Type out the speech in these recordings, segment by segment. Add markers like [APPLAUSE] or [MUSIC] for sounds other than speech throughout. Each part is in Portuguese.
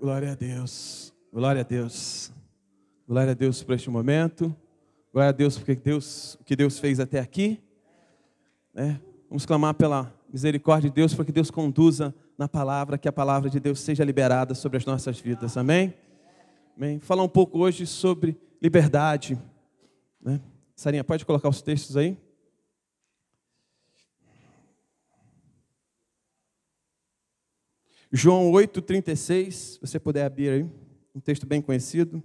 Glória a Deus. Glória a Deus. Glória a Deus por este momento. Glória a Deus porque Deus, o que Deus fez até aqui. É, vamos clamar pela misericórdia de Deus para que Deus conduza na palavra, que a palavra de Deus seja liberada sobre as nossas vidas. Amém? Amém. Falar um pouco hoje sobre liberdade. Né? Sarinha, pode colocar os textos aí? João 8,36, se você puder abrir aí, um texto bem conhecido.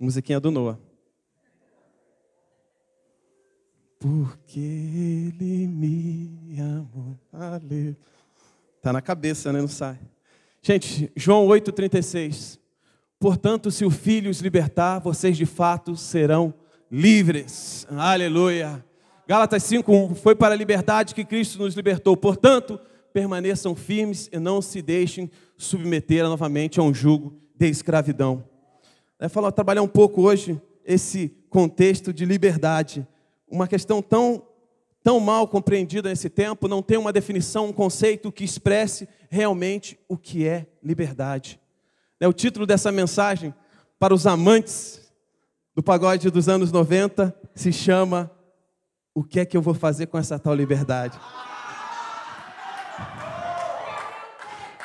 Musiquinha do Noah. Porque ele me amou. Aleluia. Tá na cabeça, né? Não sai. Gente, João 8,36. Portanto, se o Filho os libertar, vocês de fato serão livres. Aleluia. Gálatas 5:1 Foi para a liberdade que Cristo nos libertou. Portanto, permaneçam firmes e não se deixem submeter novamente a um jugo de escravidão. É falar, trabalhar um pouco hoje esse contexto de liberdade, uma questão tão tão mal compreendida nesse tempo, não tem uma definição, um conceito que expresse realmente o que é liberdade. É o título dessa mensagem para os amantes do pagode dos anos 90 se chama O que é que eu vou fazer com essa tal liberdade?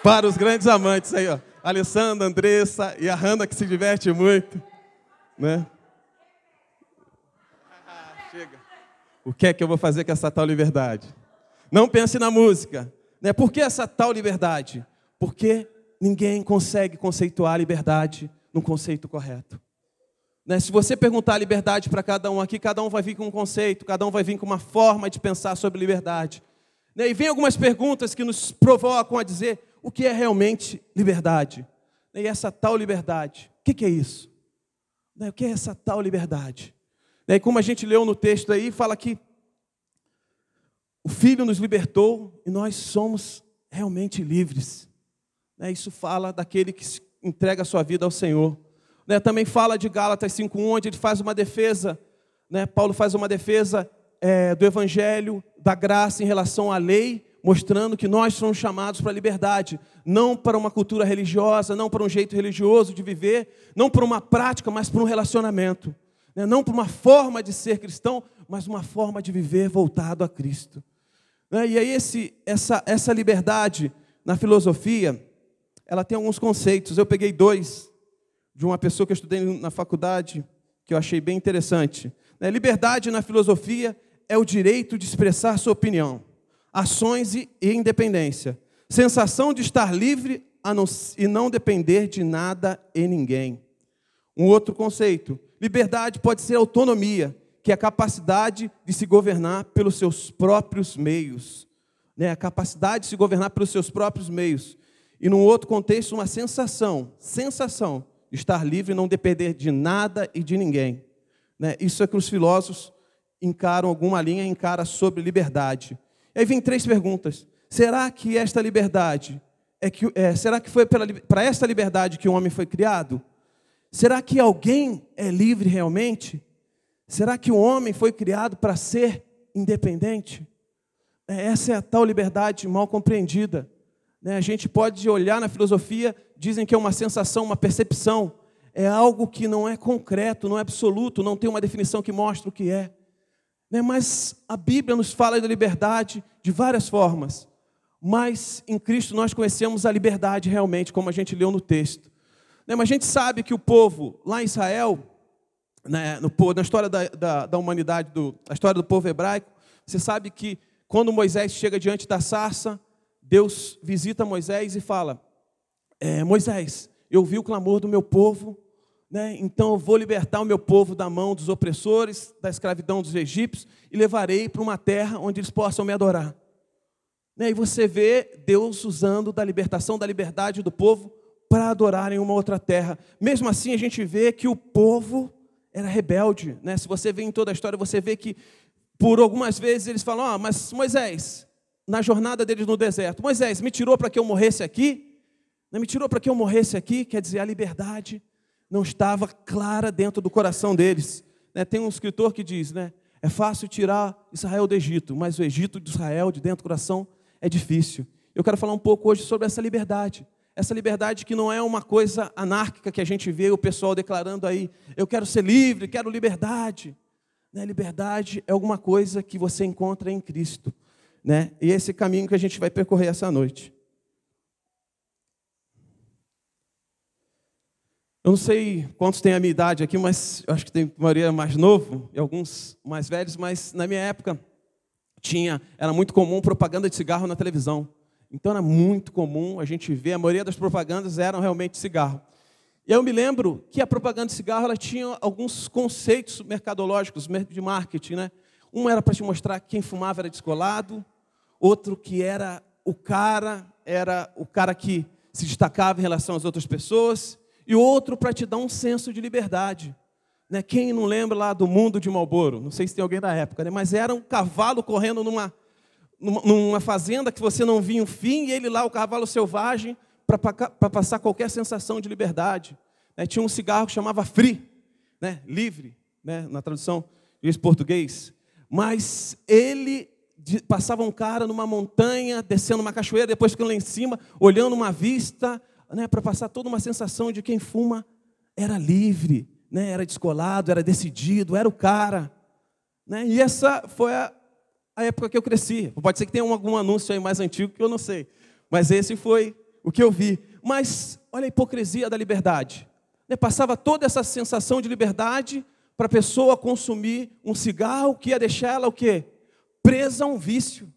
Para os grandes amantes aí, ó. Alessandra, Andressa e a Hanna que se diverte muito, né? Chega. O que é que eu vou fazer com essa tal liberdade? Não pense na música, né? Por que essa tal liberdade? Porque ninguém consegue conceituar a liberdade no conceito correto. Né? Se você perguntar a liberdade para cada um aqui, cada um vai vir com um conceito, cada um vai vir com uma forma de pensar sobre liberdade. Né? E vem algumas perguntas que nos provocam a dizer o que é realmente liberdade. Né? E essa tal liberdade, o que é isso? Né? O que é essa tal liberdade? E como a gente leu no texto aí, fala que o Filho nos libertou e nós somos realmente livres. Né, isso fala daquele que entrega a sua vida ao Senhor. Né, também fala de Gálatas 5,1, onde ele faz uma defesa, né, Paulo faz uma defesa é, do Evangelho, da graça em relação à lei, mostrando que nós somos chamados para a liberdade, não para uma cultura religiosa, não para um jeito religioso de viver, não para uma prática, mas para um relacionamento. Não para uma forma de ser cristão, mas uma forma de viver voltado a Cristo. E aí, esse, essa, essa liberdade na filosofia, ela tem alguns conceitos. Eu peguei dois de uma pessoa que eu estudei na faculdade, que eu achei bem interessante. Né, liberdade na filosofia é o direito de expressar sua opinião, ações e independência, sensação de estar livre e não depender de nada e ninguém. Um outro conceito: liberdade pode ser autonomia, que é a capacidade de se governar pelos seus próprios meios. Né? A capacidade de se governar pelos seus próprios meios. E num outro contexto, uma sensação, sensação de estar livre e não depender de nada e de ninguém. Né? Isso é que os filósofos encaram alguma linha, encara sobre liberdade. E aí vem três perguntas. Será que esta liberdade é que é, será que foi para esta liberdade que o homem foi criado? Será que alguém é livre realmente? Será que o homem foi criado para ser independente? É, essa é a tal liberdade mal compreendida. Né? A gente pode olhar na filosofia, dizem que é uma sensação, uma percepção, é algo que não é concreto, não é absoluto, não tem uma definição que mostre o que é. Né? Mas a Bíblia nos fala da liberdade de várias formas. Mas em Cristo nós conhecemos a liberdade realmente, como a gente leu no texto. Né? Mas a gente sabe que o povo lá em Israel, na história da, da, da humanidade, do, a história do povo hebraico, você sabe que quando Moisés chega diante da sarça, Deus visita Moisés e fala: é, Moisés, eu vi o clamor do meu povo, né? então eu vou libertar o meu povo da mão dos opressores, da escravidão dos egípcios e levarei para uma terra onde eles possam me adorar. Né? E você vê Deus usando da libertação, da liberdade do povo para adorar em uma outra terra. Mesmo assim, a gente vê que o povo era rebelde. Né? Se você vê em toda a história, você vê que por algumas vezes eles falam: ah, mas Moisés, na jornada deles no deserto. Moisés, me tirou para que eu morresse aqui? Não me tirou para que eu morresse aqui? Quer dizer, a liberdade não estava clara dentro do coração deles. Né, tem um escritor que diz, né? É fácil tirar Israel do Egito, mas o Egito de Israel, de dentro do coração, é difícil. Eu quero falar um pouco hoje sobre essa liberdade. Essa liberdade que não é uma coisa anárquica que a gente vê o pessoal declarando aí, eu quero ser livre, quero liberdade. Né? Liberdade é alguma coisa que você encontra em Cristo. Né? E esse caminho que a gente vai percorrer essa noite. Eu não sei quantos têm a minha idade aqui, mas acho que tem maioria mais novo e alguns mais velhos, mas na minha época tinha, era muito comum propaganda de cigarro na televisão. Então era muito comum a gente ver, a maioria das propagandas eram realmente cigarro. E eu me lembro que a propaganda de cigarro ela tinha alguns conceitos mercadológicos de marketing, né? Um era para te mostrar que quem fumava era descolado, outro que era o cara, era o cara que se destacava em relação às outras pessoas, e outro para te dar um senso de liberdade. Né? Quem não lembra lá do mundo de Malboro? Não sei se tem alguém da época, né? mas era um cavalo correndo numa, numa fazenda que você não via o fim, e ele lá, o cavalo selvagem, para passar qualquer sensação de liberdade. Né? Tinha um cigarro que chamava Free, né? livre, né? na tradução em português. Mas ele passava um cara numa montanha, descendo uma cachoeira, depois ficando lá em cima, olhando uma vista, né, para passar toda uma sensação de quem fuma era livre, né, era descolado, era decidido, era o cara. Né, e essa foi a, a época que eu cresci. Pode ser que tenha algum anúncio aí mais antigo que eu não sei, mas esse foi o que eu vi. Mas olha a hipocrisia da liberdade. Né, passava toda essa sensação de liberdade para a pessoa consumir um cigarro que ia deixar ela o quê? Presa a um vício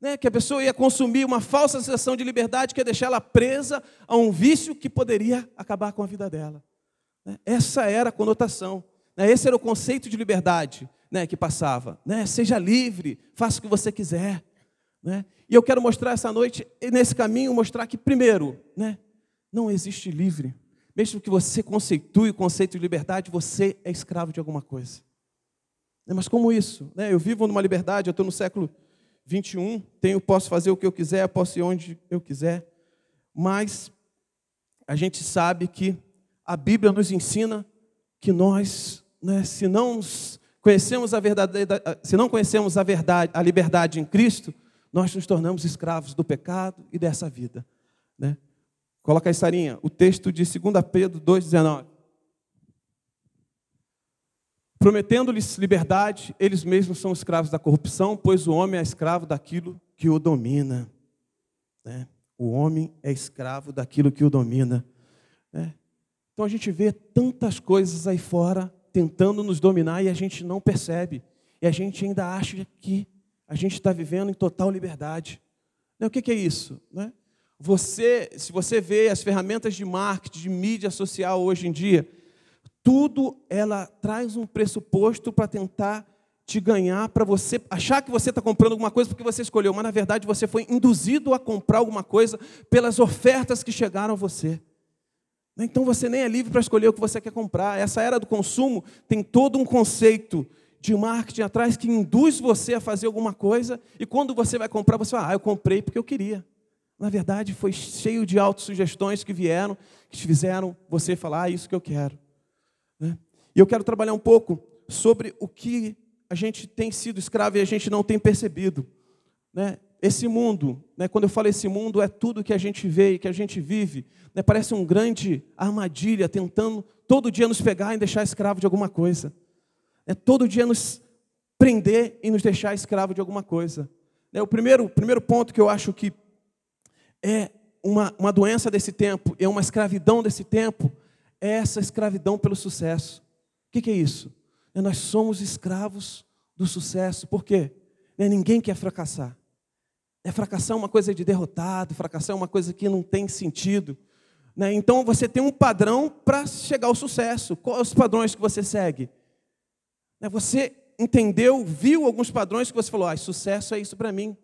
né, que a pessoa ia consumir uma falsa sensação de liberdade que ia deixar ela presa a um vício que poderia acabar com a vida dela. Né? Essa era a conotação. Né? Esse era o conceito de liberdade né, que passava. Né? Seja livre, faça o que você quiser. Né? E eu quero mostrar essa noite, nesse caminho, mostrar que, primeiro, né, não existe livre. Mesmo que você conceitue o conceito de liberdade, você é escravo de alguma coisa. Né, mas como isso? Né? Eu vivo numa liberdade, eu estou no século 21, tenho, posso fazer o que eu quiser, posso ir onde eu quiser, mas a gente sabe que a Bíblia nos ensina que nós, né, se não conhecemos a verdade, se não conhecemos a verdade, a liberdade em Cristo, nós nos tornamos escravos do pecado e dessa vida. Né? Coloca aí, Sarinha, o texto de 2 Pedro 2,19. Prometendo-lhes liberdade, eles mesmos são escravos da corrupção, pois o homem é escravo daquilo que o domina. Né? O homem é escravo daquilo que o domina. Né? Então a gente vê tantas coisas aí fora tentando nos dominar e a gente não percebe. E a gente ainda acha que a gente está vivendo em total liberdade. Né? O que é isso? Né? Você, se você vê as ferramentas de marketing, de mídia social hoje em dia, tudo ela traz um pressuposto para tentar te ganhar, para você achar que você está comprando alguma coisa porque você escolheu, mas na verdade você foi induzido a comprar alguma coisa pelas ofertas que chegaram a você. Então você nem é livre para escolher o que você quer comprar. Essa era do consumo tem todo um conceito de marketing atrás que induz você a fazer alguma coisa e quando você vai comprar, você fala, ah, eu comprei porque eu queria. Na verdade, foi cheio de autossugestões que vieram, que fizeram você falar, ah, isso que eu quero. Né? E eu quero trabalhar um pouco sobre o que a gente tem sido escravo e a gente não tem percebido. Né? Esse mundo, né, quando eu falo esse mundo, é tudo que a gente vê e que a gente vive. Né, parece um grande armadilha tentando todo dia nos pegar e deixar escravo de alguma coisa. É todo dia nos prender e nos deixar escravo de alguma coisa. Né, o primeiro, primeiro ponto que eu acho que é uma, uma doença desse tempo, é uma escravidão desse tempo, é essa escravidão pelo sucesso. O que, é isso? É nós somos escravos do sucesso. Por quê? É ninguém quer fracassar. É fracassar é uma coisa de derrotado, fracassar é uma coisa que não tem sentido. Né? Então você tem um padrão para chegar ao sucesso. Quais os padrões que você segue? Né? Você entendeu, viu alguns padrões que você falou: ah, sucesso é isso para mim.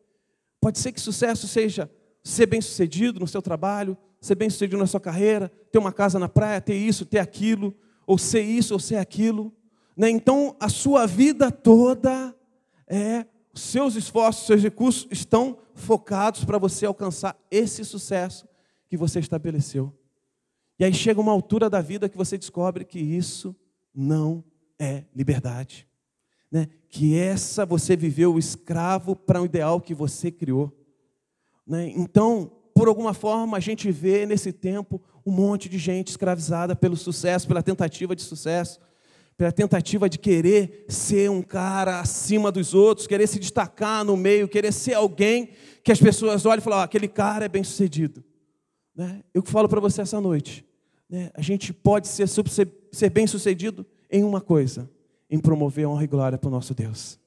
Pode ser que sucesso seja ser bem sucedido no seu trabalho, ser bem sucedido na sua carreira, ter uma casa na praia, ter isso, ter aquilo, ou ser isso, ou ser aquilo. Né? Então, a sua vida toda é, seus esforços, seus recursos estão focados para você alcançar esse sucesso que você estabeleceu. E aí chega uma altura da vida que você descobre que isso não é liberdade. Né? Que essa você viveu escravo para um ideal que você criou. Né? Então, por alguma forma, a gente vê nesse tempo um monte de gente escravizada pelo sucesso, pela tentativa de sucesso, pela tentativa de querer ser um cara acima dos outros, querer se destacar no meio, querer ser alguém que as pessoas olhem e falam: aquele cara é bem sucedido. Né? Eu falo para você essa noite: né? a gente pode ser, ser bem sucedido em uma coisa: em promover honra e glória para o nosso Deus.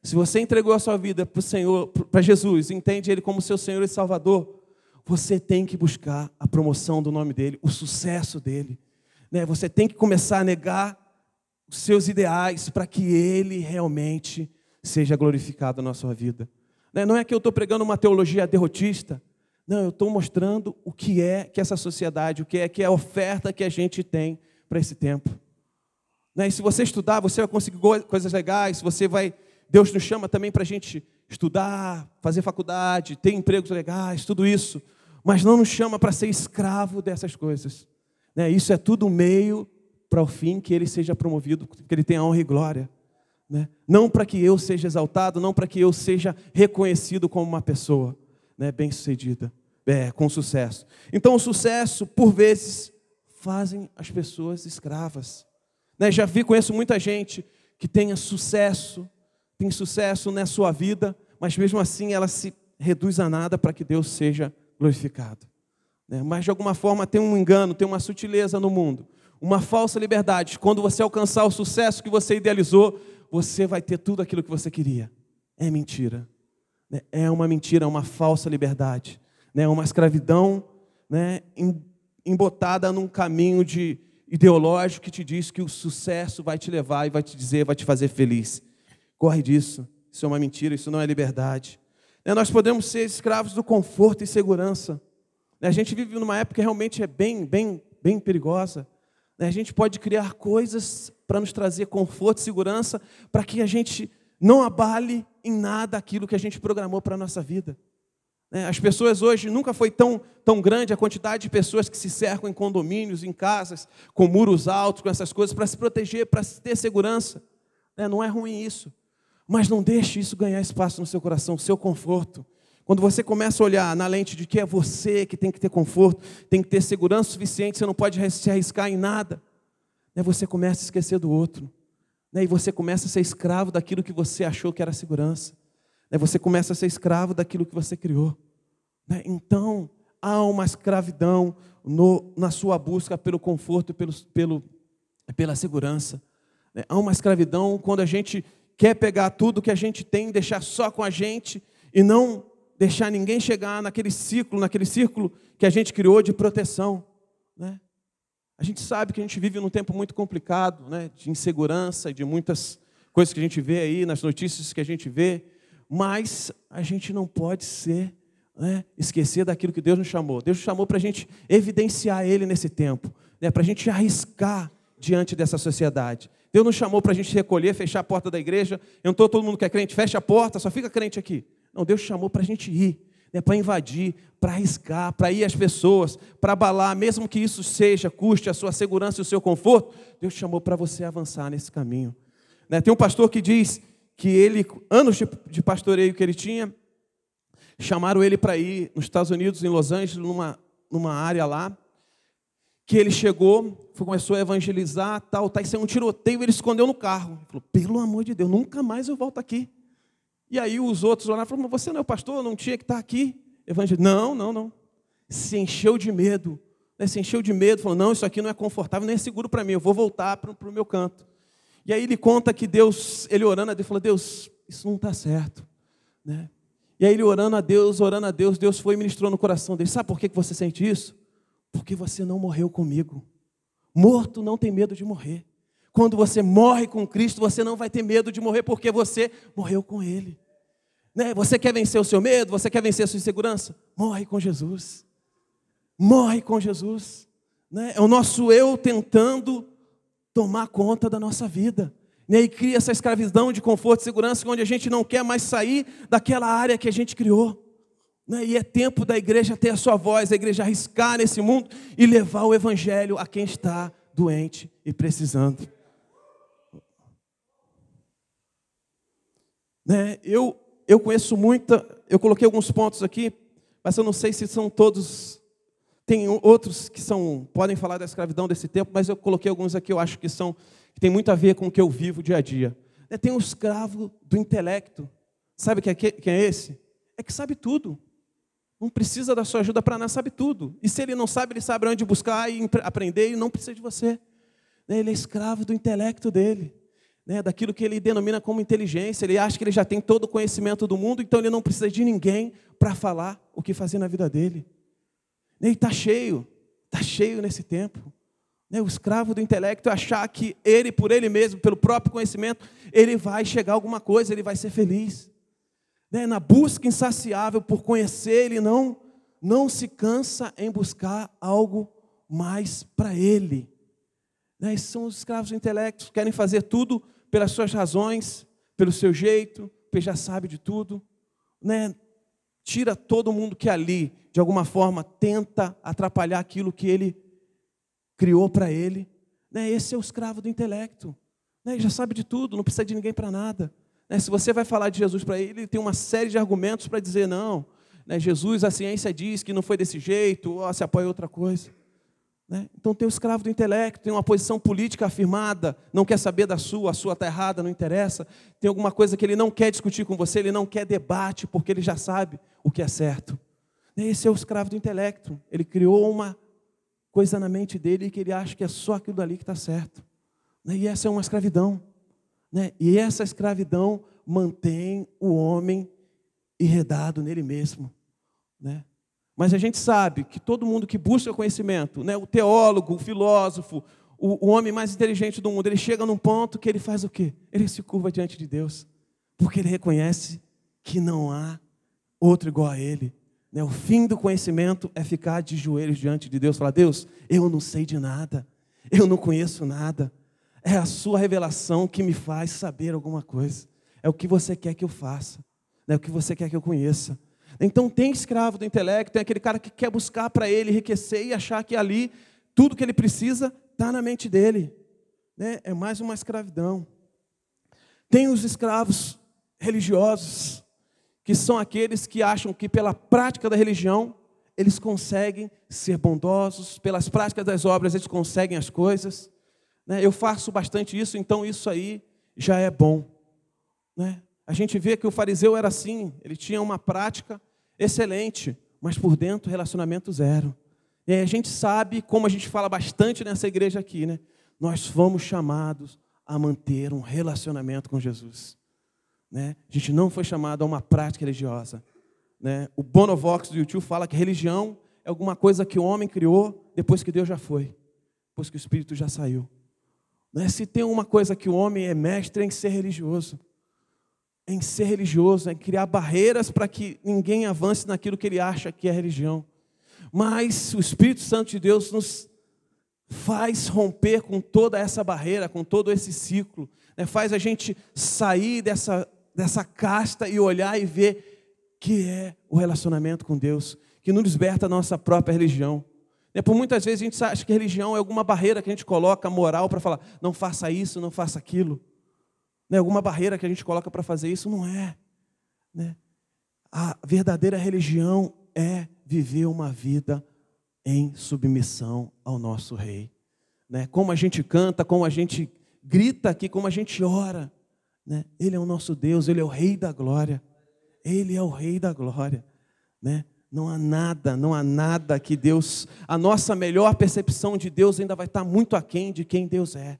Se você entregou a sua vida para o Senhor, para Jesus, entende Ele como seu Senhor e Salvador, você tem que buscar a promoção do nome dele, o sucesso dele. Né? Você tem que começar a negar os seus ideais para que ele realmente seja glorificado na sua vida. Né? Não é que eu estou pregando uma teologia derrotista. Não, eu estou mostrando o que é que essa sociedade, o que é que é a oferta que a gente tem para esse tempo. Né? E se você estudar, você vai conseguir coisas legais, você vai. Deus nos chama também para a gente estudar, fazer faculdade, ter empregos legais, tudo isso, mas não nos chama para ser escravo dessas coisas. Né? Isso é tudo meio para o fim que ele seja promovido, que ele tenha honra e glória. Né? Não para que eu seja exaltado, não para que eu seja reconhecido como uma pessoa né, bem-sucedida, é, com sucesso. Então, o sucesso, por vezes, fazem as pessoas escravas. Né? Já vi, conheço muita gente que tenha sucesso, tem sucesso na sua vida, mas mesmo assim ela se reduz a nada para que Deus seja glorificado. Né? Mas de alguma forma tem um engano, tem uma sutileza no mundo, uma falsa liberdade. Quando você alcançar o sucesso que você idealizou, você vai ter tudo aquilo que você queria. É mentira. Né? É uma mentira, é uma falsa liberdade. É uma escravidão né, embotada num caminho de ideológico que te diz que o sucesso vai te levar e vai te dizer, vai te fazer feliz. Corre disso. Isso é uma mentira, isso não é liberdade. Né, nós podemos ser escravos do conforto e segurança. Né, a gente vive numa época que realmente é bem, bem, bem perigosa. Né, a gente pode criar coisas para nos trazer conforto e segurança, para que a gente não abale em nada aquilo que a gente programou para a nossa vida. As pessoas hoje nunca foi tão, tão grande a quantidade de pessoas que se cercam em condomínios, em casas, com muros altos, com essas coisas, para se proteger, para ter segurança. Não é ruim isso. Mas não deixe isso ganhar espaço no seu coração, seu conforto. Quando você começa a olhar na lente de que é você que tem que ter conforto, tem que ter segurança suficiente, você não pode se arriscar em nada, né, você começa a esquecer do outro. Né, e você começa a ser escravo daquilo que você achou que era segurança. Né, você começa a ser escravo daquilo que você criou. Então, há uma escravidão no, na sua busca pelo conforto pelo, pelo, pela segurança. Há uma escravidão quando a gente quer pegar tudo que a gente tem, deixar só com a gente e não deixar ninguém chegar naquele ciclo, naquele círculo que a gente criou de proteção. Né? A gente sabe que a gente vive num tempo muito complicado, né? de insegurança, de muitas coisas que a gente vê aí, nas notícias que a gente vê, mas a gente não pode ser, né? esquecer daquilo que Deus nos chamou. Deus nos chamou para a gente evidenciar Ele nesse tempo, né? para a gente arriscar diante dessa sociedade. Deus nos chamou para a gente recolher, fechar a porta da igreja. Entrou todo mundo que é crente, fecha a porta, só fica crente aqui. Não, Deus chamou para a gente ir, né, para invadir, para arriscar, para ir às pessoas, para abalar, mesmo que isso seja, custe a sua segurança e o seu conforto. Deus chamou para você avançar nesse caminho. Né, tem um pastor que diz que ele, anos de pastoreio que ele tinha, chamaram ele para ir nos Estados Unidos, em Los Angeles, numa, numa área lá, que ele chegou, começou a evangelizar, tal, tá, isso é um tiroteio, ele escondeu no carro. Ele falou, pelo amor de Deus, nunca mais eu volto aqui. E aí os outros lá falaram, mas você não é o pastor, não tinha que estar aqui evangelizando. Não, não, não. Se encheu de medo, né? se encheu de medo, falou, não, isso aqui não é confortável, nem é seguro para mim, eu vou voltar para o meu canto. E aí ele conta que Deus, ele orando a Deus, falou, Deus, isso não está certo. Né? E aí ele orando a Deus, orando a Deus, Deus foi e ministrou no coração dele. Sabe por que você sente isso? Porque você não morreu comigo. Morto não tem medo de morrer. Quando você morre com Cristo, você não vai ter medo de morrer, porque você morreu com Ele. Né? Você quer vencer o seu medo? Você quer vencer a sua insegurança? Morre com Jesus. Morre com Jesus. Né? É o nosso eu tentando tomar conta da nossa vida. Né? E cria essa escravidão de conforto e segurança, onde a gente não quer mais sair daquela área que a gente criou. Né? E é tempo da igreja ter a sua voz, a igreja arriscar nesse mundo e levar o evangelho a quem está doente e precisando. Né? Eu, eu conheço muita, eu coloquei alguns pontos aqui, mas eu não sei se são todos. Tem outros que são podem falar da escravidão desse tempo, mas eu coloquei alguns aqui, eu acho que são que tem muito a ver com o que eu vivo dia a dia. Né? Tem o escravo do intelecto. Sabe é, quem é esse? É que sabe tudo. Não precisa da sua ajuda para nada, sabe tudo. E se ele não sabe, ele sabe onde buscar e aprender e não precisa de você. Né? Ele é escravo do intelecto dele né, daquilo que ele denomina como inteligência. Ele acha que ele já tem todo o conhecimento do mundo, então ele não precisa de ninguém para falar o que fazer na vida dele. E está cheio, está cheio nesse tempo. Né, o escravo do intelecto achar que ele, por ele mesmo, pelo próprio conhecimento, ele vai chegar a alguma coisa, ele vai ser feliz. Né, na busca insaciável por conhecer, ele não, não se cansa em buscar algo mais para ele. Né? São os escravos do intelecto, querem fazer tudo pelas suas razões, pelo seu jeito, porque já sabe de tudo. Né? Tira todo mundo que ali, de alguma forma, tenta atrapalhar aquilo que ele criou para ele. Né? Esse é o escravo do intelecto. Né? Já sabe de tudo, não precisa de ninguém para nada. Né? Se você vai falar de Jesus para ele, ele tem uma série de argumentos para dizer não. Né? Jesus, a ciência diz que não foi desse jeito, ou se apoia outra coisa. Né? Então tem o escravo do intelecto, tem uma posição política afirmada, não quer saber da sua, a sua está errada, não interessa. Tem alguma coisa que ele não quer discutir com você, ele não quer debate, porque ele já sabe o que é certo. Esse é o escravo do intelecto. Ele criou uma coisa na mente dele que ele acha que é só aquilo dali que está certo. Né? E essa é uma escravidão. Né? E essa escravidão mantém o homem enredado nele mesmo. Né? Mas a gente sabe que todo mundo que busca conhecimento, né, o teólogo, o filósofo, o, homem mais inteligente do mundo, ele chega num ponto que ele faz o quê? Ele se curva diante de Deus, porque ele reconhece que não há outro igual a ele. Né? O fim do conhecimento é ficar de joelhos diante de Deus, falar: Deus, eu não sei de nada, eu não conheço nada. É a sua revelação que me faz saber alguma coisa. É o que você quer que eu faça, é o que você quer que eu conheça. Então tem escravo do intelecto, tem aquele cara que quer buscar para ele enriquecer e achar que ali tudo que ele precisa está na mente dele. Né? É mais uma escravidão. Tem os escravos religiosos, que são aqueles que acham que pela prática da religião eles conseguem ser bondosos, pelas práticas das obras eles conseguem as coisas. Né? Eu faço bastante isso, então isso aí já é bom. Né? A gente vê que o fariseu era assim, ele tinha uma prática excelente, mas por dentro relacionamento zero. E aí a gente sabe, como a gente fala bastante nessa igreja aqui, né? Nós fomos chamados a manter um relacionamento com Jesus. Né? A gente não foi chamado a uma prática religiosa. Né? O Bonovox do YouTube fala que religião é alguma coisa que o homem criou depois que Deus já foi, depois que o Espírito já saiu. Né? Se tem uma coisa que o homem é mestre é em ser religioso em ser religioso, em criar barreiras para que ninguém avance naquilo que ele acha que é religião. Mas o Espírito Santo de Deus nos faz romper com toda essa barreira, com todo esse ciclo, né? faz a gente sair dessa, dessa casta e olhar e ver que é o relacionamento com Deus, que nos liberta a nossa própria religião. Né? Por muitas vezes a gente acha que religião é alguma barreira que a gente coloca moral para falar, não faça isso, não faça aquilo né, alguma barreira que a gente coloca para fazer isso, não é. Né? A verdadeira religião é viver uma vida em submissão ao nosso Rei. Né? Como a gente canta, como a gente grita aqui, como a gente ora. Né? Ele é o nosso Deus, Ele é o Rei da glória. Ele é o Rei da glória. Né? Não há nada, não há nada que Deus, a nossa melhor percepção de Deus ainda vai estar muito aquém de quem Deus é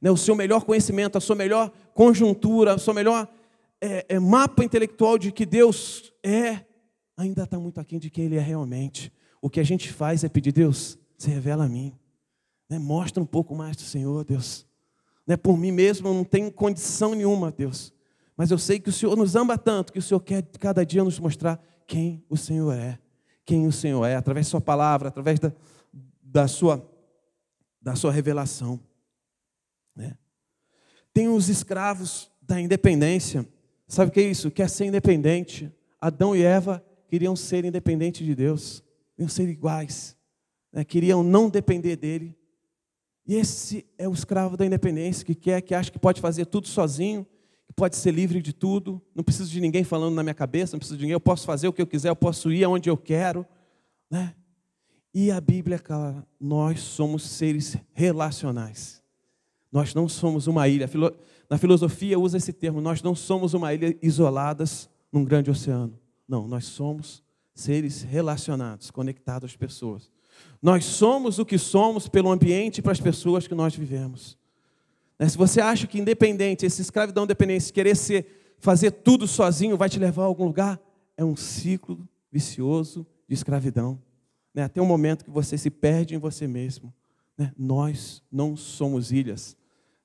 né, o seu melhor conhecimento, a sua melhor conjuntura, o seu melhor é, é, mapa intelectual de que Deus é, ainda está muito aquém de quem Ele é realmente. O que a gente faz é pedir, Deus, se revela a mim. Né, mostra um pouco mais do Senhor, Deus. Né, por mim mesmo eu não tenho condição nenhuma, Deus. Mas eu sei que o Senhor nos ama tanto, que o Senhor quer cada dia nos mostrar quem o Senhor é. Quem o Senhor é, através da sua palavra, através da, da, sua, da sua revelação. Né? Tem os escravos da independência. Sabe o que é isso? Quer ser independente. Adão e Eva queriam ser independentes de Deus, queriam ser iguais, né? queriam não depender dele. E esse é o escravo da independência, que quer, que acha que pode fazer tudo sozinho, pode ser livre de tudo, não preciso de ninguém falando na minha cabeça, não preciso de ninguém, eu posso fazer o que eu quiser, eu posso ir aonde eu quero. Né? E a Bíblia é clara, nós somos seres relacionais. Nós não somos uma ilha. Na filosofia usa esse termo, nós não somos uma ilha isoladas num grande oceano. Não, nós somos seres relacionados, conectados às pessoas. Nós somos o que somos pelo ambiente e para as pessoas que nós vivemos. Né, se você acha que independente, esse escravidão dependente, querer ser, fazer tudo sozinho vai te levar a algum lugar, é um ciclo vicioso de escravidão. Né, até um momento que você se perde em você mesmo. Né, nós não somos ilhas,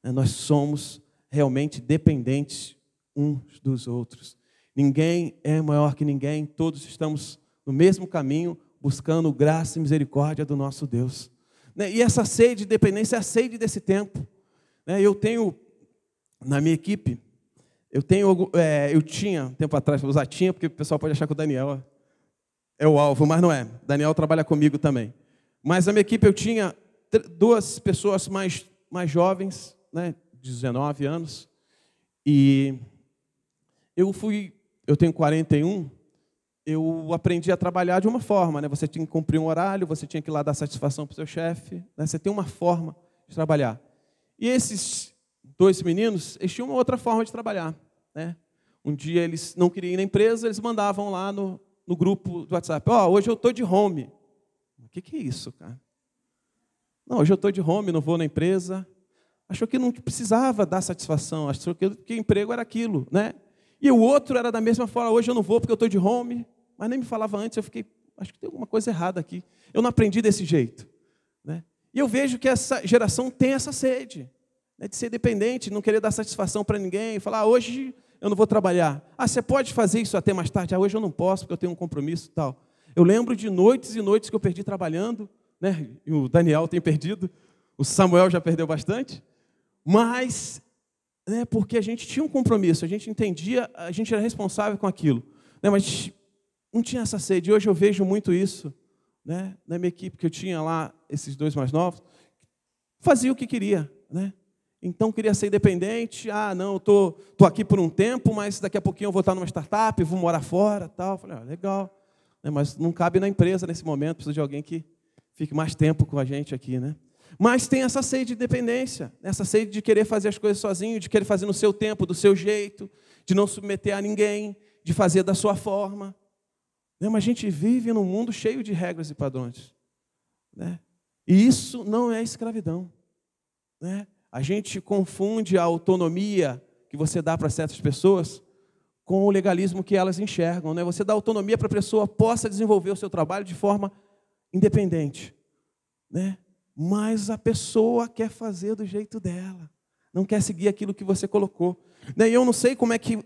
nós somos realmente dependentes uns dos outros. Ninguém é maior que ninguém, todos estamos no mesmo caminho, buscando graça e misericórdia do nosso Deus. E essa sede de dependência é a sede desse tempo. Né? Eu tenho, na minha equipe, eu tenho, é, eu tinha, tempo atrás, vou usar tinha, porque o pessoal pode achar que o Daniel é o alvo, mas não é. Daniel trabalha comigo também. Mas na minha equipe eu tinha duas pessoas mais, mais jovens, né, 19 anos, e eu fui, eu tenho 41, eu aprendi a trabalhar de uma forma, né? Você tinha que cumprir um horário, você tinha que ir lá dar satisfação para o seu chefe, né? Você tem uma forma de trabalhar. E esses dois meninos, eles tinham uma outra forma de trabalhar, né? Um dia eles não queriam ir na empresa, eles mandavam lá no, no grupo do WhatsApp, ó, oh, hoje eu estou de home. O que, que é isso, cara? Não, hoje eu estou de home, não vou na empresa. Achou que não precisava dar satisfação, achou que, que emprego era aquilo, né? E o outro era da mesma forma, hoje eu não vou porque eu estou de home, mas nem me falava antes, eu fiquei, acho que tem alguma coisa errada aqui. Eu não aprendi desse jeito. E eu vejo que essa geração tem essa sede, né, de ser dependente, não querer dar satisfação para ninguém, falar, ah, hoje eu não vou trabalhar. Ah, você pode fazer isso até mais tarde? Ah, hoje eu não posso porque eu tenho um compromisso e tal. Eu lembro de noites e noites que eu perdi trabalhando, né? E o Daniel tem perdido, o Samuel já perdeu bastante, mas né, porque a gente tinha um compromisso, a gente entendia, a gente era responsável com aquilo. Né, mas não tinha essa sede. Hoje eu vejo muito isso né, na minha equipe, que eu tinha lá, esses dois mais novos, fazia o que queria. Né? Então queria ser independente. Ah, não, estou tô, tô aqui por um tempo, mas daqui a pouquinho eu vou estar numa startup, vou morar fora. tal. Falei, ah, legal. Né, mas não cabe na empresa nesse momento, precisa de alguém que fique mais tempo com a gente aqui. Né? Mas tem essa sede de dependência, essa sede de querer fazer as coisas sozinho, de querer fazer no seu tempo, do seu jeito, de não submeter a ninguém, de fazer da sua forma. Né? Mas a gente vive num mundo cheio de regras e padrões. Né? E isso não é escravidão. Né? A gente confunde a autonomia que você dá para certas pessoas com o legalismo que elas enxergam. Né? Você dá autonomia para a pessoa possa desenvolver o seu trabalho de forma independente. Né? mas a pessoa quer fazer do jeito dela, não quer seguir aquilo que você colocou. Né, e eu não sei como é que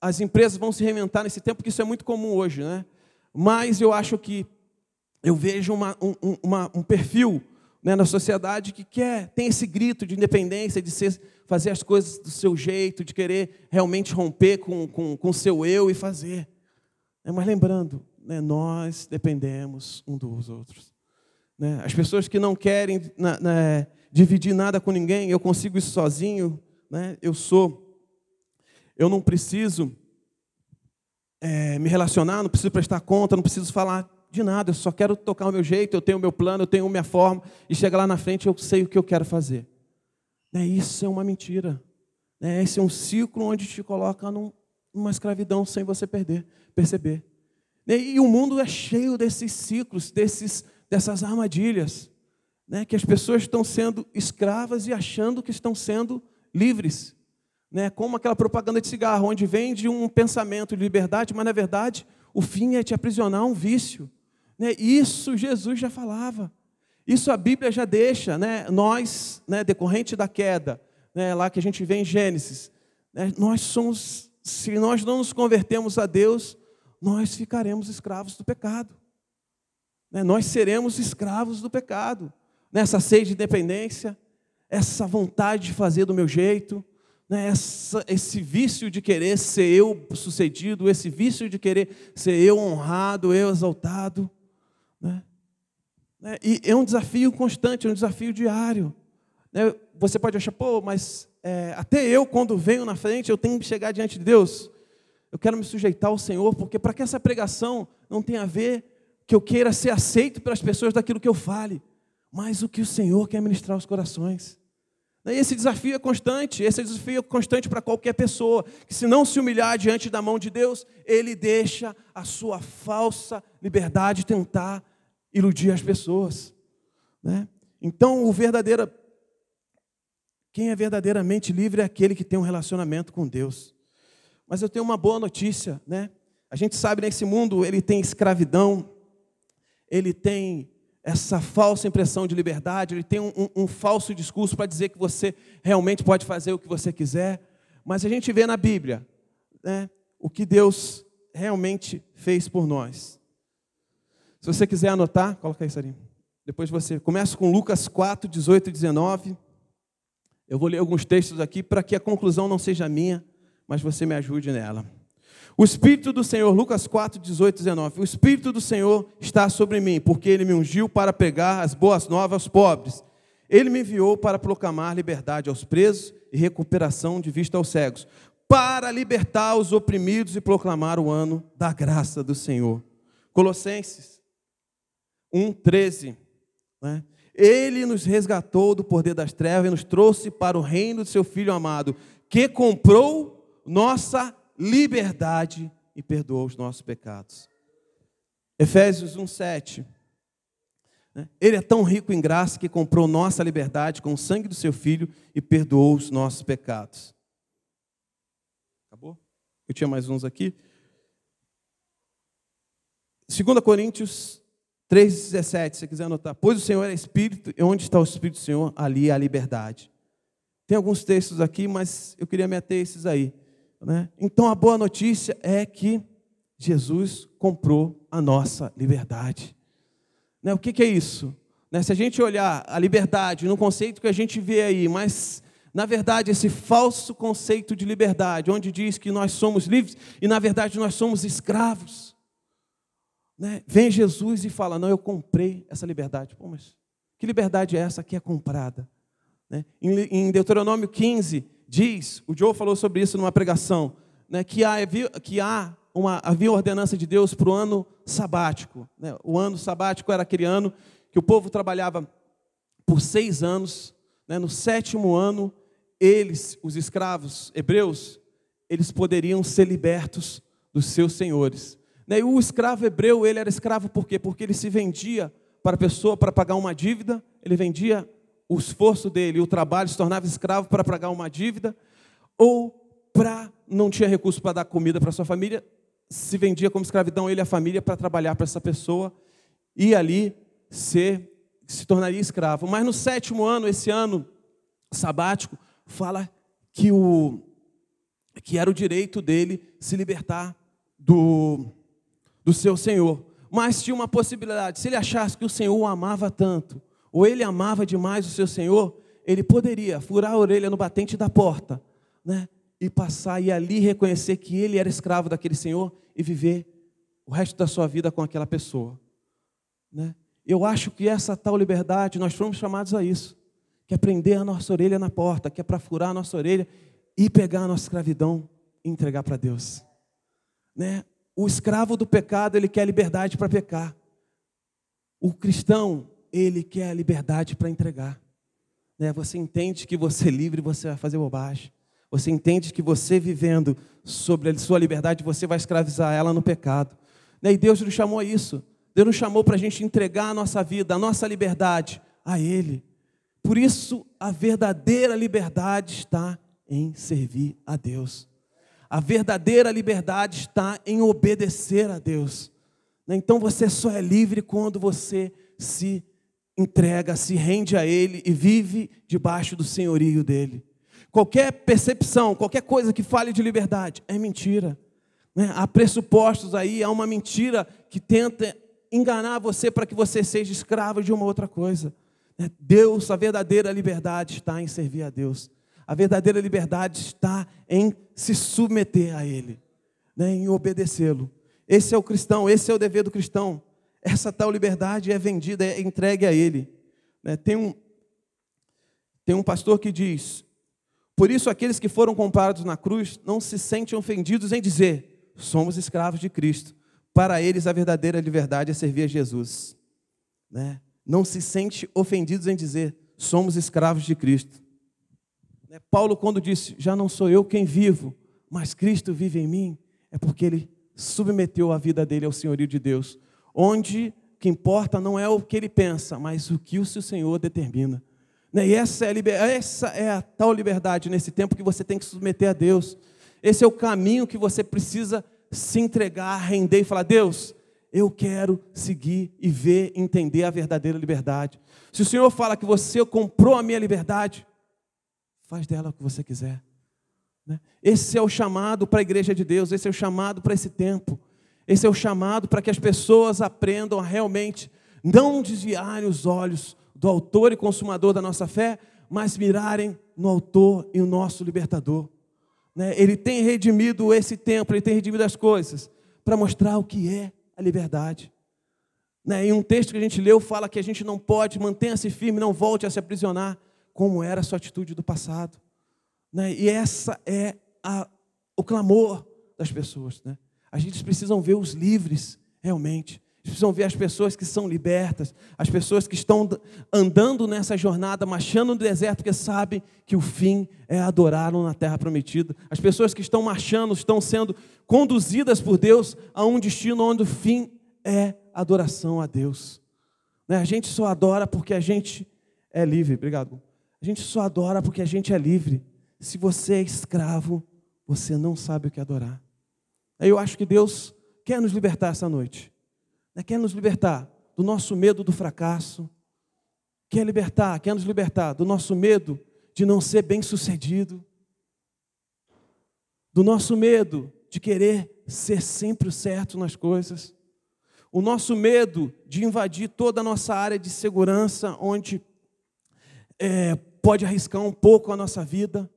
as empresas vão se reinventar nesse tempo, porque isso é muito comum hoje, né? Mas eu acho que eu vejo uma, um, uma, um perfil né, na sociedade que quer, tem esse grito de independência, de ser, fazer as coisas do seu jeito, de querer realmente romper com o com, com seu eu e fazer. É, mas lembrando, né, nós dependemos um dos outros. Né? As pessoas que não querem na, na, dividir nada com ninguém, eu consigo isso sozinho, né? eu sou, eu não preciso é, me relacionar, não preciso prestar conta, não preciso falar de nada, eu só quero tocar o meu jeito, eu tenho o meu plano, eu tenho minha forma, e chega lá na frente eu sei o que eu quero fazer. Né? Isso é uma mentira. Né? Esse é um ciclo onde te coloca num, numa escravidão sem você perder, perceber. Né? E o mundo é cheio desses ciclos, desses dessas armadilhas, né, que as pessoas estão sendo escravas e achando que estão sendo livres. Né, como aquela propaganda de cigarro, onde vende um pensamento de liberdade, mas na verdade o fim é te aprisionar um vício. Né, isso Jesus já falava. Isso a Bíblia já deixa, né, nós, né, decorrente da queda, né, lá que a gente vê em Gênesis, né, nós somos, se nós não nos convertemos a Deus, nós ficaremos escravos do pecado. Né? Nós seremos escravos do pecado. Nessa sede de independência, essa vontade de fazer do meu jeito, né, essa, esse vício de querer ser eu sucedido, esse vício de querer ser eu honrado, eu exaltado. Né? né e é um desafio constante, é um desafio diário. Né? Você pode achar, pô, mas é, até eu, quando venho na frente, eu tenho que chegar diante de Deus. Eu quero me sujeitar ao Senhor, porque para que essa pregação não tenha a ver que eu queira ser aceito pelas pessoas daquilo que eu fale, mas o que o Senhor quer ministrar aos corações. Esse desafio é constante, esse desafio é constante para qualquer pessoa, que se não se humilhar diante da mão de Deus, ele deixa a sua falsa liberdade tentar iludir as pessoas. Né? Então, o verdadeiro, quem é verdadeiramente livre é aquele que tem um relacionamento com Deus. Mas eu tenho uma boa notícia, né? A gente sabe nesse mundo ele tem escravidão, ele tem essa falsa impressão de liberdade, ele tem um, um, um falso discurso para dizer que você realmente pode fazer o que você quiser. Mas a gente vê na Bíblia né, o que Deus realmente fez por nós. Se você quiser anotar, coloca aí, Sarinho. Depois você começa com Lucas 4, 18 e 19. Eu vou ler alguns textos aqui para que a conclusão não seja minha, mas você me ajude nela. O Espírito do Senhor, Lucas 4, 18 e 19. O Espírito do Senhor está sobre mim, porque ele me ungiu para pregar as boas novas aos pobres. Ele me enviou para proclamar liberdade aos presos e recuperação de vista aos cegos, para libertar os oprimidos e proclamar o ano da graça do Senhor. Colossenses 1, 13. Né? Ele nos resgatou do poder das trevas e nos trouxe para o reino de seu Filho amado, que comprou nossa liberdade e perdoou os nossos pecados. Efésios 1,7. Né? Ele é tão rico em graça que comprou nossa liberdade com o sangue do seu filho e perdoou os nossos pecados. Acabou? Eu tinha mais uns aqui. 2 Coríntios 3,17, se quiser anotar. Pois o Senhor é Espírito, e onde está o Espírito do Senhor, ali há liberdade. Tem alguns textos aqui, mas eu queria meter esses aí. Né? Então a boa notícia é que Jesus comprou a nossa liberdade. Né? O que, que é isso? Né? Se a gente olhar a liberdade no conceito que a gente vê aí, mas na verdade esse falso conceito de liberdade, onde diz que nós somos livres e na verdade nós somos escravos. Né? Vem Jesus e fala: Não, eu comprei essa liberdade. Pô, mas que liberdade é essa que é comprada? Né? Em Deuteronômio 15, diz, o Joe falou sobre isso numa pregação, né, que, há, que há uma, havia ordenança de Deus para o ano sabático. Né? O ano sabático era aquele ano que o povo trabalhava por seis anos. Né? No sétimo ano, eles, os escravos hebreus, eles poderiam ser libertos dos seus senhores. Né? E o escravo hebreu, ele era escravo por quê? Porque ele se vendia para a pessoa para pagar uma dívida, ele vendia o esforço dele, o trabalho, se tornava escravo para pagar uma dívida, ou para não tinha recurso para dar comida para sua família, se vendia como escravidão ele e a família para trabalhar para essa pessoa e ali ser, se tornaria escravo. Mas no sétimo ano, esse ano sabático, fala que, o, que era o direito dele se libertar do, do seu senhor. Mas tinha uma possibilidade, se ele achasse que o senhor o amava tanto, ou ele amava demais o seu Senhor, ele poderia furar a orelha no batente da porta, né? E passar e ali reconhecer que ele era escravo daquele Senhor e viver o resto da sua vida com aquela pessoa, né? Eu acho que essa tal liberdade, nós fomos chamados a isso, que é prender a nossa orelha na porta, que é para furar a nossa orelha e pegar a nossa escravidão e entregar para Deus, né? O escravo do pecado, ele quer liberdade para pecar. O cristão, ele quer a liberdade para entregar. Né? Você entende que você é livre, você vai fazer bobagem. Você entende que você vivendo sobre a sua liberdade, você vai escravizar ela no pecado. Né? E Deus nos chamou a isso. Deus nos chamou para a gente entregar a nossa vida, a nossa liberdade a Ele. Por isso, a verdadeira liberdade está em servir a Deus. A verdadeira liberdade está em obedecer a Deus. Né? Então você só é livre quando você se entrega, se rende a Ele e vive debaixo do senhorio dele. Qualquer percepção, qualquer coisa que fale de liberdade é mentira. Né? Há pressupostos aí, há uma mentira que tenta enganar você para que você seja escravo de uma outra coisa. Né? Deus, a verdadeira liberdade está em servir a Deus. A verdadeira liberdade está em se submeter a Ele, né, em obedecê-lo. Esse é o cristão, esse é o dever do cristão. Essa tal liberdade é vendida, é entregue a Ele. Né, tem, um, tem um pastor que diz: Por isso, aqueles que foram comprados na cruz não se sentem ofendidos em dizer: Somos escravos de Cristo. Para eles, a verdadeira liberdade é servir a Jesus. Né? Não se sente ofendidos em dizer: Somos escravos de Cristo. Né, Paulo, quando disse: Já não sou eu quem vivo, mas Cristo vive em mim, é porque ele submeteu a vida dele ao senhorio de Deus, onde o que importa não é o que ele pensa, mas o que o seu Senhor determina. Né, e essa é, a essa é a tal liberdade nesse tempo que você tem que submeter a Deus. Esse é o caminho que você precisa se entregar, render e falar: Deus, eu quero seguir e ver, entender a verdadeira liberdade. Se o Senhor fala que você comprou a minha liberdade, Faz dela o que você quiser. Né? Esse é o chamado para a igreja de Deus, esse é o chamado para esse tempo. Esse é o chamado para que as pessoas aprendam a realmente não desviarem os olhos do autor e consumador da nossa fé, mas mirarem no autor e o nosso libertador. Né? Ele tem redimido esse tempo, ele tem redimido as coisas para mostrar o que é a liberdade. Né? Em um texto que a gente leu, fala que a gente não pode, mantenha-se firme, não volte a se aprisionar como era a sua atitude do passado. Né? E essa é a, o clamor das pessoas. Né? A gente precisam ver os livres, realmente. Precisam ver as pessoas que são libertas, as pessoas que estão andando nessa jornada, marchando no deserto, porque sabem que o fim é adorá-lo na terra prometida. As pessoas que estão marchando, estão sendo conduzidas por Deus a um destino onde o fim é adoração a Deus. Né? A gente só adora porque a gente é livre. Obrigado. A gente só adora porque a gente é livre. Se você é escravo, você não sabe o que adorar. Eu acho que Deus quer nos libertar essa noite. Né? Quer nos libertar do nosso medo do fracasso. Quer libertar, quer nos libertar do nosso medo de não ser bem-sucedido. Do nosso medo de querer ser sempre o certo nas coisas. O nosso medo de invadir toda a nossa área de segurança, onde é, pode arriscar um pouco a nossa vida.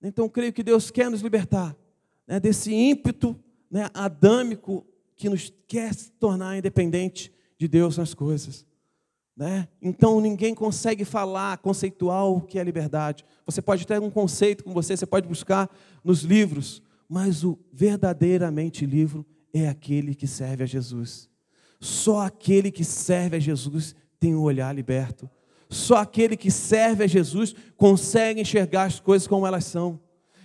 Então, creio que Deus quer nos libertar né, desse ímpeto né, adâmico que nos quer se tornar independente de Deus nas coisas. Né? Então, ninguém consegue falar, conceituar o que é liberdade. Você pode ter um conceito com você, você pode buscar nos livros, mas o verdadeiramente livro é aquele que serve a Jesus. Só aquele que serve a Jesus tem o um olhar liberto. Só aquele que serve a Jesus consegue enxergar as coisas como elas são.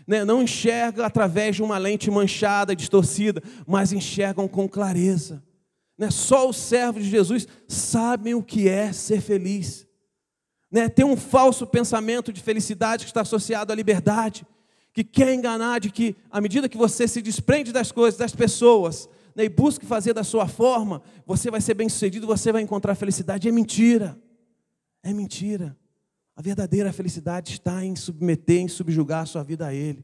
Né? Não enxerga através de uma lente manchada, distorcida, mas enxergam com clareza. Né? Só os servos de Jesus sabem o que é ser feliz. Né? Tem um falso pensamento de felicidade que está associado à liberdade, que quer enganar de que, à medida que você se desprende das coisas, das pessoas, né, e busca fazer da sua forma, você vai ser bem sucedido, você vai encontrar felicidade. É mentira. É mentira. A verdadeira felicidade está em submeter, em subjugar a sua vida a Ele,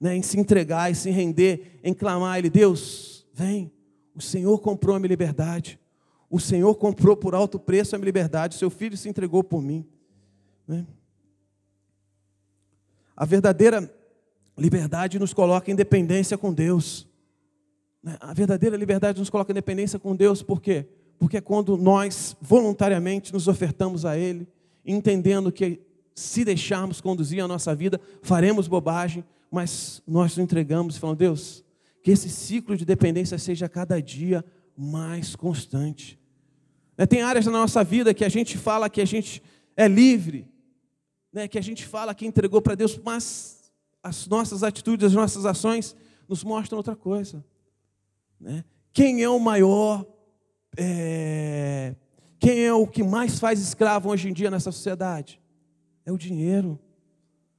né? em se entregar, em se render, em clamar a Ele: Deus, vem, o Senhor comprou a minha liberdade, o Senhor comprou por alto preço a minha liberdade, o seu filho se entregou por mim. Né? A verdadeira liberdade nos coloca em dependência com Deus. Né? A verdadeira liberdade nos coloca em dependência com Deus, por quê? Porque é quando nós voluntariamente nos ofertamos a Ele, entendendo que se deixarmos conduzir a nossa vida, faremos bobagem, mas nós nos entregamos e falamos, Deus, que esse ciclo de dependência seja cada dia mais constante. Né, tem áreas da nossa vida que a gente fala que a gente é livre, né, que a gente fala que entregou para Deus, mas as nossas atitudes, as nossas ações nos mostram outra coisa. Né? Quem é o maior é, quem é o que mais faz escravo hoje em dia nessa sociedade? É o dinheiro.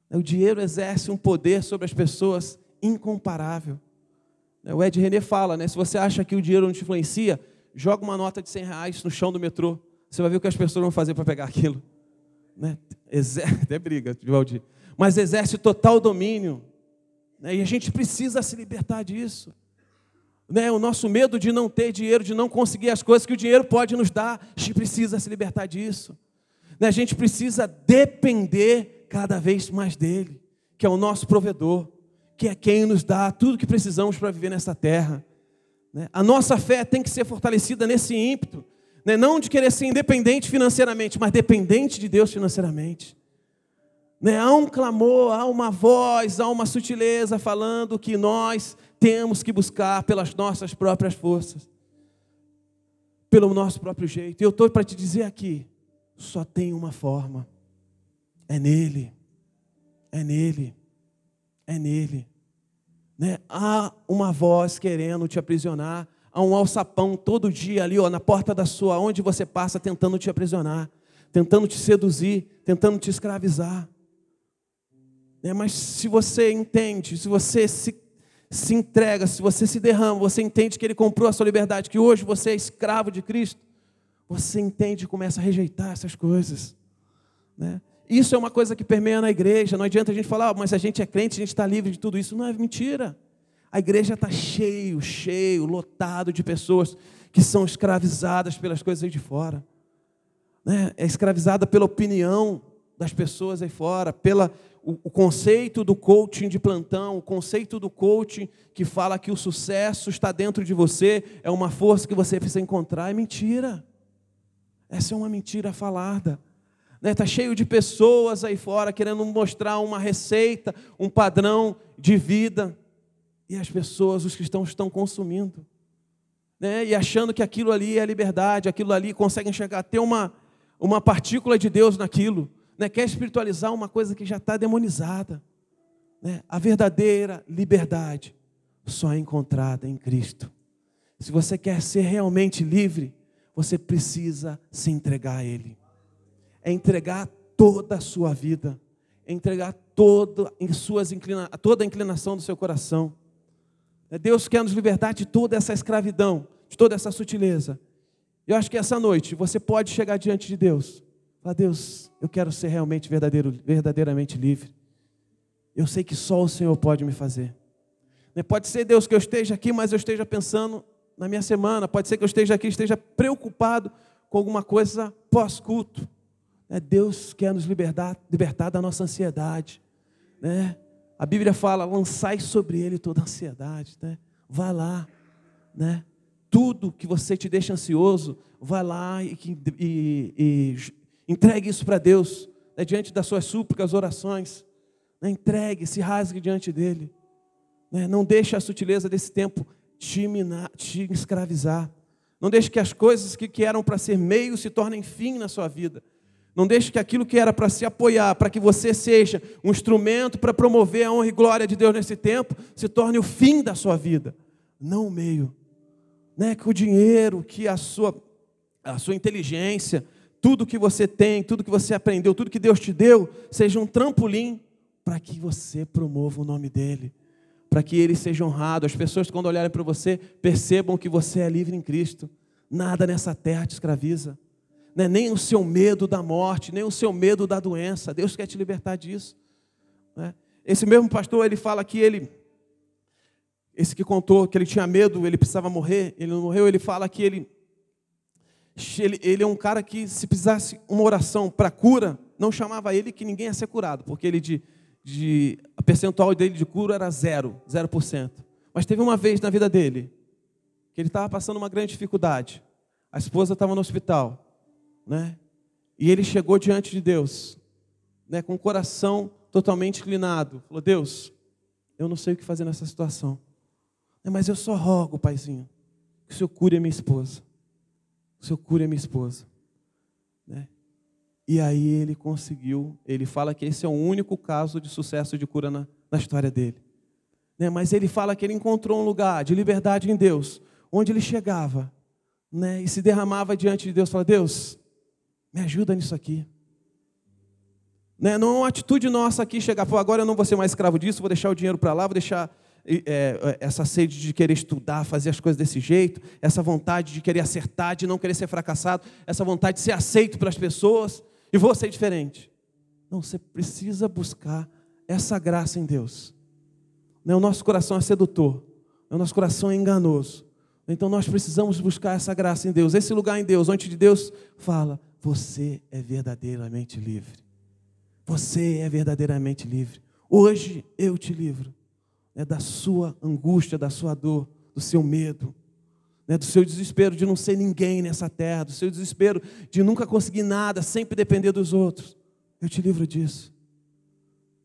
É, o dinheiro exerce um poder sobre as pessoas incomparável. É, o Ed René fala, né? Se você acha que o dinheiro não te influencia, joga uma nota de 100 reais no chão do metrô. Você vai ver o que as pessoas vão fazer para pegar aquilo. Né? Exer... [LAUGHS] Até briga, Valdir. Mas exerce total domínio. Né? E a gente precisa se libertar disso né, o nosso medo de não ter dinheiro, de não conseguir as coisas que o dinheiro pode nos dar, a gente precisa se libertar disso. Né, a gente precisa depender cada vez mais dele. que é o nosso provedor, que é quem nos dá tudo que precisamos para viver nessa terra. Né? A nossa fé tem que ser fortalecida nesse ímpeto, né? não de querer ser independente financeiramente, mas dependente de Deus financeiramente. Né? Há um clamor, há uma voz, há uma sutileza falando que nós temos que buscar pelas nossas próprias forças, pelo nosso próprio jeito. E eu estou para te dizer aqui: só tem uma forma, é nele, é nele, é nele. Né? Há uma voz querendo te aprisionar, há um alçapão todo dia ali, ó, na porta da sua, onde você passa, tentando te aprisionar, tentando te seduzir, tentando te escravizar. Né? Mas se você entende, se você se, se entrega, se você se derrama, você entende que Ele comprou a sua liberdade, que hoje você é escravo de Cristo, você entende e começa a rejeitar essas coisas. Né? Isso é uma coisa que permeia na igreja. Não adianta a gente falar, oh, mas a gente é crente, a gente está livre de tudo isso. Não é mentira. A igreja está cheio, cheio, lotado de pessoas que são escravizadas pelas coisas aí de fora. Né? É escravizada pela opinião das pessoas aí fora, pela o, o conceito do coaching de plantão, o conceito do coaching que fala que o sucesso está dentro de você, é uma força que você precisa encontrar. É mentira. Essa é uma mentira falada. Está né? cheio de pessoas aí fora querendo mostrar uma receita, um padrão de vida. E as pessoas, os cristãos, estão consumindo. Né? E achando que aquilo ali é liberdade, aquilo ali consegue enxergar, ter uma, uma partícula de Deus naquilo. Né? Quer espiritualizar uma coisa que já está demonizada. Né? A verdadeira liberdade só é encontrada em Cristo. Se você quer ser realmente livre, você precisa se entregar a Ele é entregar toda a sua vida, é entregar toda, em suas inclina, toda a inclinação do seu coração. É, Deus quer nos libertar de toda essa escravidão, de toda essa sutileza. Eu acho que essa noite você pode chegar diante de Deus. Falar, Deus, eu quero ser realmente verdadeiro, verdadeiramente livre. Eu sei que só o Senhor pode me fazer. Né, pode ser, Deus, que eu esteja aqui, mas eu esteja pensando na minha semana. Pode ser que eu esteja aqui, esteja preocupado com alguma coisa pós-culto. É, Deus quer nos libertar, libertar da nossa ansiedade. Né? A Bíblia fala: lançai sobre ele toda a ansiedade. Né? Vá lá. Né? Tudo que você te deixa ansioso, vá lá e, e, e entregue isso para Deus, né? diante das suas súplicas, orações. Né? Entregue, se rasgue diante dele. Né? Não deixe a sutileza desse tempo te, minar, te escravizar. Não deixe que as coisas que, que eram para ser meio se tornem fim na sua vida. Não deixe que aquilo que era para se apoiar, para que você seja um instrumento para promover a honra e glória de Deus nesse tempo, se torne o fim da sua vida, não o meio. Né? Que o dinheiro, que a sua, a sua inteligência, tudo que você tem, tudo que você aprendeu, tudo que Deus te deu, seja um trampolim para que você promova o nome dEle, para que Ele seja honrado. As pessoas, quando olharem para você, percebam que você é livre em Cristo. Nada nessa terra te escraviza né, nem o seu medo da morte, nem o seu medo da doença. Deus quer te libertar disso. Né? Esse mesmo pastor, ele fala que ele, esse que contou que ele tinha medo, ele precisava morrer, ele não morreu, ele fala que ele, ele, ele é um cara que se precisasse uma oração para cura, não chamava ele que ninguém ia ser curado, porque ele de, de a percentual dele de cura era zero, zero por cento. Mas teve uma vez na vida dele que ele estava passando uma grande dificuldade. A esposa estava no hospital né? E ele chegou diante de Deus, né, com o coração totalmente inclinado. Falou: Deus, eu não sei o que fazer nessa situação, né, mas eu só rogo, Paizinho, que o Senhor cure a minha esposa. O Senhor cure a minha esposa. Né? E aí ele conseguiu, ele fala que esse é o único caso de sucesso de cura na, na história dele. Né? Mas ele fala que ele encontrou um lugar de liberdade em Deus, onde ele chegava né? e se derramava diante de Deus. Fala, Deus, me ajuda nisso aqui. Né? Não é uma atitude nossa aqui chegar, agora eu não vou ser mais escravo disso, vou deixar o dinheiro para lá, vou deixar é, é, essa sede de querer estudar, fazer as coisas desse jeito, essa vontade de querer acertar, de não querer ser fracassado, essa vontade de ser aceito pelas pessoas, e vou ser diferente. Não, você precisa buscar essa graça em Deus. Né? O nosso coração é sedutor, o nosso coração é enganoso. Então nós precisamos buscar essa graça em Deus, esse lugar em Deus, onde Deus fala: você é verdadeiramente livre. Você é verdadeiramente livre. Hoje eu te livro né, da sua angústia, da sua dor, do seu medo, né, do seu desespero de não ser ninguém nessa terra, do seu desespero de nunca conseguir nada, sempre depender dos outros. Eu te livro disso.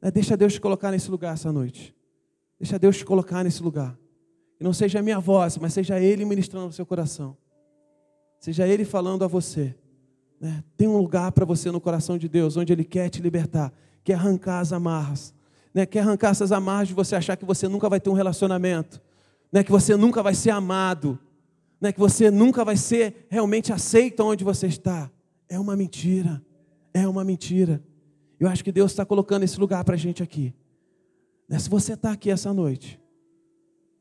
Né, deixa Deus te colocar nesse lugar essa noite. Deixa Deus te colocar nesse lugar. E não seja a minha voz, mas seja Ele ministrando no seu coração. Seja Ele falando a você. Né? Tem um lugar para você no coração de Deus, onde Ele quer te libertar, quer arrancar as amarras, né? quer arrancar essas amarras de você achar que você nunca vai ter um relacionamento, né? que você nunca vai ser amado, né? que você nunca vai ser realmente aceito onde você está. É uma mentira, é uma mentira. Eu acho que Deus está colocando esse lugar para a gente aqui. Né? Se você está aqui essa noite,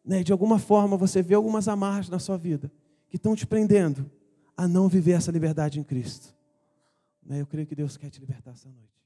né? de alguma forma você vê algumas amarras na sua vida que estão te prendendo a não viver essa liberdade em Cristo. Né? Eu creio que Deus quer te libertar essa noite.